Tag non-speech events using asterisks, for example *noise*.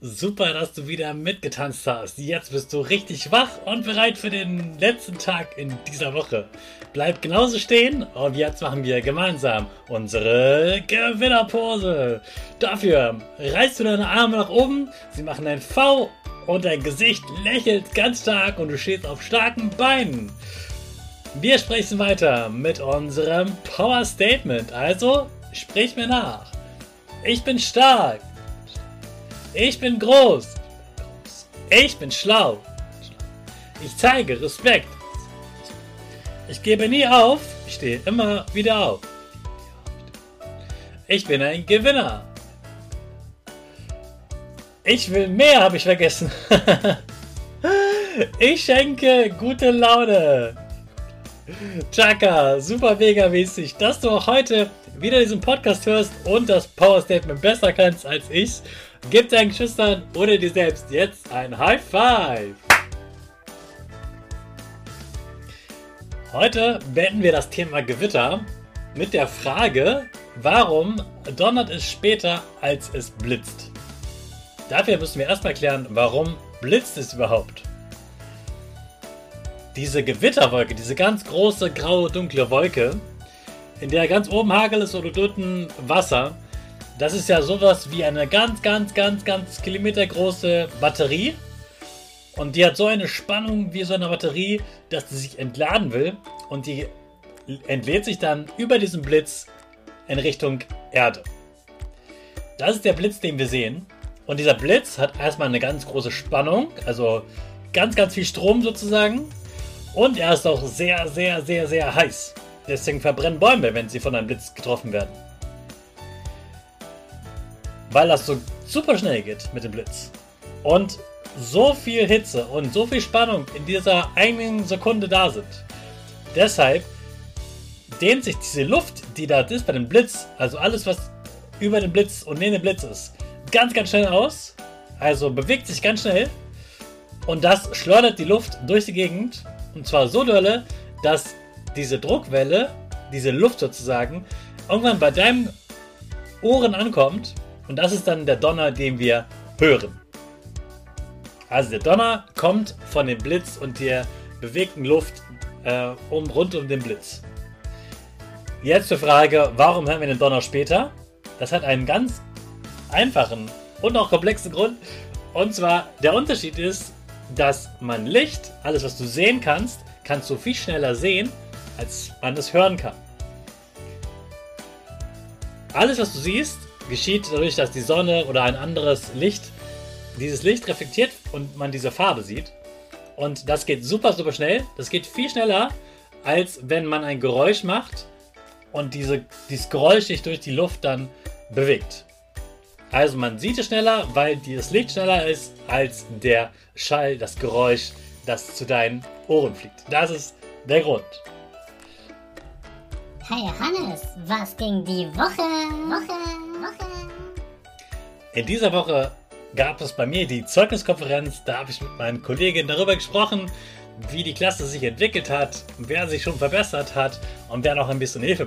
Super, dass du wieder mitgetanzt hast. Jetzt bist du richtig wach und bereit für den letzten Tag in dieser Woche. Bleib genauso stehen und jetzt machen wir gemeinsam unsere Gewinnerpose. Dafür reißt du deine Arme nach oben, sie machen ein V und dein Gesicht lächelt ganz stark und du stehst auf starken Beinen. Wir sprechen weiter mit unserem Power Statement. Also sprich mir nach. Ich bin stark. Ich bin groß. Ich bin schlau. Ich zeige Respekt. Ich gebe nie auf. Ich stehe immer wieder auf. Ich bin ein Gewinner. Ich will mehr, habe ich vergessen. *laughs* ich schenke gute Laune. Chaka, super mega mäßig, dass du auch heute wieder diesen Podcast hörst und das Power Statement besser kannst als ich. Gib deinen Geschwistern oder dir selbst jetzt ein High Five! Heute beenden wir das Thema Gewitter mit der Frage, warum donnert es später, als es blitzt? Dafür müssen wir erstmal klären, warum blitzt es überhaupt? Diese Gewitterwolke, diese ganz große, graue, dunkle Wolke, in der ganz oben Hagel ist oder unten Wasser, das ist ja sowas wie eine ganz, ganz, ganz, ganz kilometergroße Batterie. Und die hat so eine Spannung wie so eine Batterie, dass sie sich entladen will. Und die entlädt sich dann über diesen Blitz in Richtung Erde. Das ist der Blitz, den wir sehen. Und dieser Blitz hat erstmal eine ganz große Spannung, also ganz, ganz viel Strom sozusagen. Und er ist auch sehr, sehr, sehr, sehr heiß. Deswegen verbrennen Bäume, wenn sie von einem Blitz getroffen werden weil das so super schnell geht mit dem Blitz. Und so viel Hitze und so viel Spannung in dieser einen Sekunde da sind. Deshalb dehnt sich diese Luft, die da ist bei dem Blitz, also alles, was über dem Blitz und neben dem Blitz ist, ganz, ganz schnell aus. Also bewegt sich ganz schnell. Und das schleudert die Luft durch die Gegend. Und zwar so dolle, dass diese Druckwelle, diese Luft sozusagen, irgendwann bei deinem Ohren ankommt und das ist dann der Donner, den wir hören. Also der Donner kommt von dem Blitz und der bewegten Luft äh, um, rund um den Blitz. Jetzt zur Frage, warum hören wir den Donner später? Das hat einen ganz einfachen und auch komplexen Grund. Und zwar, der Unterschied ist, dass man Licht, alles was du sehen kannst, kannst du viel schneller sehen, als man es hören kann. Alles was du siehst, geschieht dadurch, dass die Sonne oder ein anderes Licht dieses Licht reflektiert und man diese Farbe sieht. Und das geht super, super schnell. Das geht viel schneller, als wenn man ein Geräusch macht und diese, dieses Geräusch sich durch die Luft dann bewegt. Also man sieht es schneller, weil das Licht schneller ist als der Schall, das Geräusch, das zu deinen Ohren fliegt. Das ist der Grund. Hey Hannes, was ging die Woche? Woche? In dieser Woche gab es bei mir die Zeugniskonferenz. Da habe ich mit meinen Kolleginnen darüber gesprochen, wie die Klasse sich entwickelt hat, wer sich schon verbessert hat und wer noch ein bisschen Hilfe braucht.